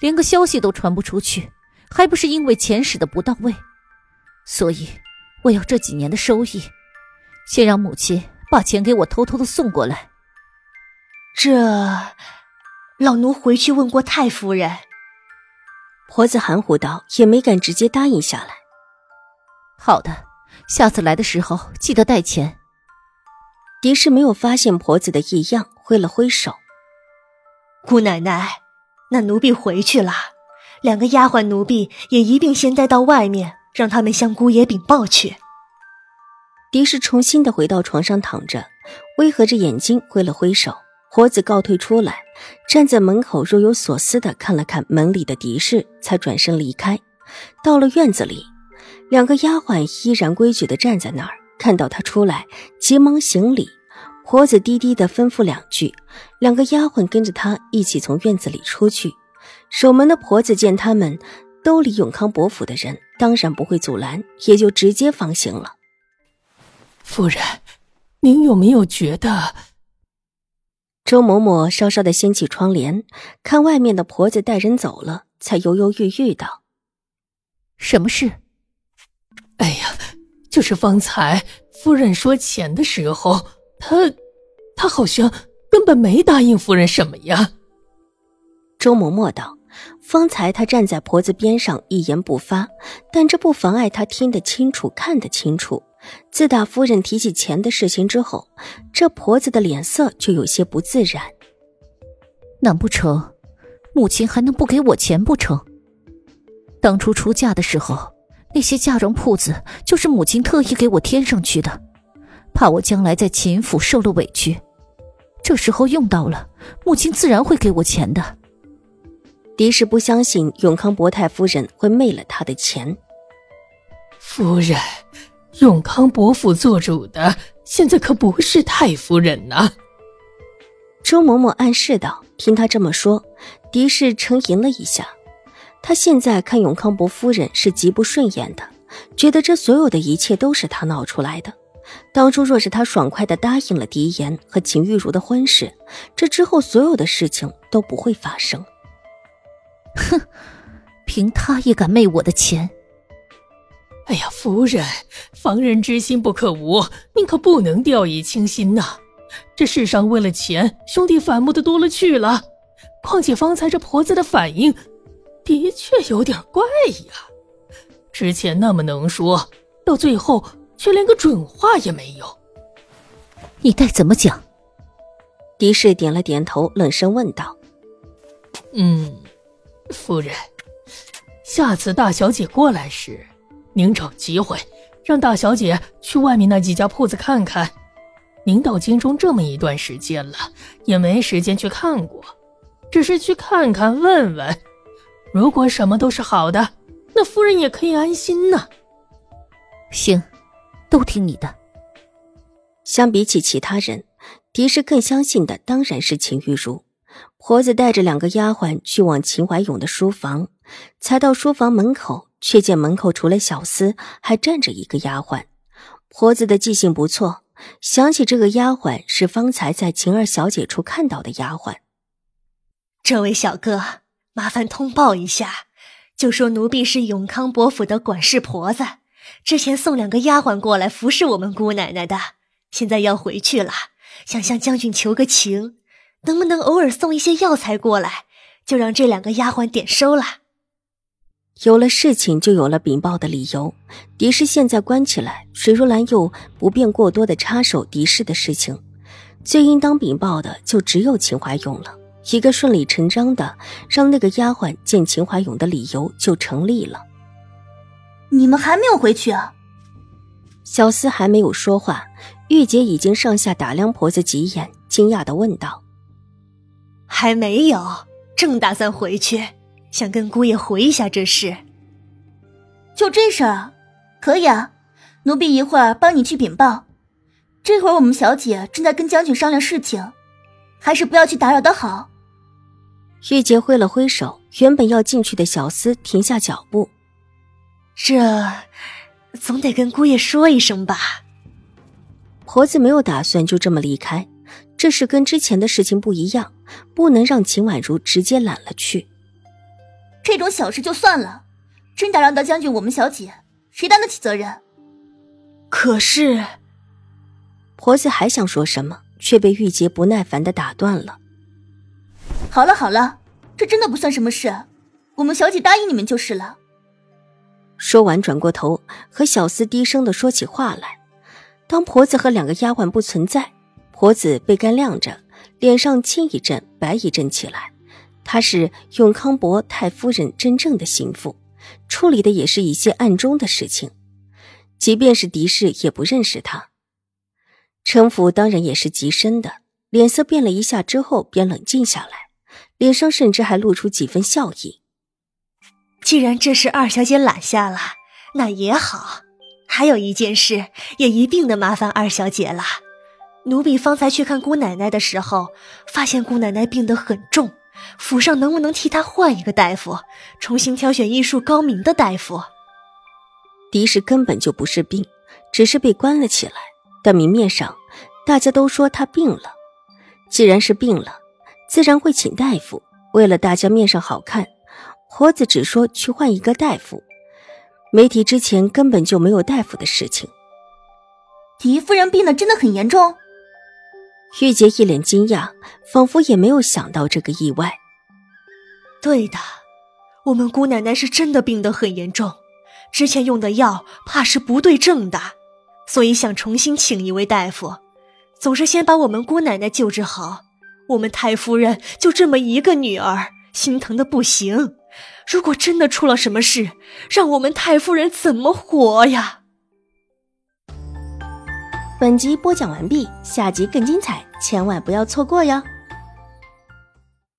连个消息都传不出去，还不是因为钱使的不到位？所以我要这几年的收益，先让母亲把钱给我偷偷的送过来。这，老奴回去问过太夫人。婆子含糊道，也没敢直接答应下来。好的，下次来的时候记得带钱。狄氏没有发现婆子的异样，挥了挥手：“姑奶奶。”那奴婢回去了，两个丫鬟奴婢也一并先带到外面，让他们向姑爷禀报去。狄氏重新的回到床上躺着，微合着眼睛挥了挥手，婆子告退出来，站在门口若有所思的看了看门里的狄氏，才转身离开。到了院子里，两个丫鬟依然规矩的站在那儿，看到他出来，急忙行礼。婆子低低的吩咐两句，两个丫鬟跟着她一起从院子里出去。守门的婆子见他们都离永康伯府的人，当然不会阻拦，也就直接放行了。夫人，您有没有觉得？周嬷嬷稍稍的掀起窗帘，看外面的婆子带人走了，才犹犹豫豫道：“什么事？”哎呀，就是方才夫人说钱的时候。他，他好像根本没答应夫人什么呀。周嬷嬷道：“方才他站在婆子边上一言不发，但这不妨碍他听得清楚、看得清楚。自打夫人提起钱的事情之后，这婆子的脸色就有些不自然。难不成母亲还能不给我钱不成？当初出嫁的时候，那些嫁妆铺子就是母亲特意给我添上去的。”怕我将来在秦府受了委屈，这时候用到了，母亲自然会给我钱的。狄氏不相信永康伯太夫人会昧了他的钱。夫人，永康伯府做主的现在可不是太夫人呐。周嬷嬷暗示道。听他这么说，狄氏沉吟了一下。他现在看永康伯夫人是极不顺眼的，觉得这所有的一切都是他闹出来的。当初若是他爽快的答应了狄言和秦玉茹的婚事，这之后所有的事情都不会发生。哼，凭他也敢昧我的钱？哎呀，夫人，防人之心不可无，您可不能掉以轻心呐！这世上为了钱，兄弟反目的多了去了。况且方才这婆子的反应，的确有点怪呀。之前那么能说，到最后。却连个准话也没有，你待怎么讲？狄氏点了点头，冷声问道：“嗯，夫人，下次大小姐过来时，您找机会让大小姐去外面那几家铺子看看。您到京中这么一段时间了，也没时间去看过，只是去看看问问。如果什么都是好的，那夫人也可以安心呢。行。”都听你的。相比起其他人，狄氏更相信的当然是秦玉茹。婆子带着两个丫鬟去往秦怀勇的书房，才到书房门口，却见门口除了小厮，还站着一个丫鬟。婆子的记性不错，想起这个丫鬟是方才在秦二小姐处看到的丫鬟。这位小哥，麻烦通报一下，就说奴婢是永康伯府的管事婆子。之前送两个丫鬟过来服侍我们姑奶奶的，现在要回去了，想向将军求个情，能不能偶尔送一些药材过来，就让这两个丫鬟点收了。有了事情，就有了禀报的理由。狄氏现在关起来，水若兰又不便过多的插手狄氏的事情，最应当禀报的就只有秦怀勇了。一个顺理成章的让那个丫鬟见秦怀勇的理由就成立了。你们还没有回去啊？小厮还没有说话，玉洁已经上下打量婆子几眼，惊讶的问道：“还没有，正打算回去，想跟姑爷回一下这事。就这事儿啊，可以啊，奴婢一会儿帮你去禀报。这会儿我们小姐正在跟将军商量事情，还是不要去打扰的好。玉洁挥了挥手，原本要进去的小厮停下脚步。这总得跟姑爷说一声吧。婆子没有打算就这么离开，这事跟之前的事情不一样，不能让秦婉如直接揽了去。这种小事就算了，真打扰到将军我们小姐，谁担得起责任？可是，婆子还想说什么，却被玉洁不耐烦的打断了。好了好了，这真的不算什么事，我们小姐答应你们就是了。说完，转过头和小厮低声的说起话来。当婆子和两个丫鬟不存在，婆子被干晾着，脸上青一阵白一阵起来。她是永康伯太夫人真正的心腹，处理的也是一些暗中的事情。即便是敌视，也不认识她。城府当然也是极深的，脸色变了一下之后，便冷静下来。脸上甚至还露出几分笑意。既然这事二小姐揽下了，那也好。还有一件事，也一并的麻烦二小姐了。奴婢方才去看姑奶奶的时候，发现姑奶奶病得很重，府上能不能替她换一个大夫，重新挑选医术高明的大夫？狄氏根本就不是病，只是被关了起来。但明面上，大家都说她病了。既然是病了。自然会请大夫。为了大家面上好看，婆子只说去换一个大夫，没提之前根本就没有大夫的事情。狄夫人病的真的很严重。玉洁一脸惊讶，仿佛也没有想到这个意外。对的，我们姑奶奶是真的病得很严重，之前用的药怕是不对症的，所以想重新请一位大夫，总是先把我们姑奶奶救治好。我们太夫人就这么一个女儿，心疼的不行。如果真的出了什么事，让我们太夫人怎么活呀？本集播讲完毕，下集更精彩，千万不要错过哟。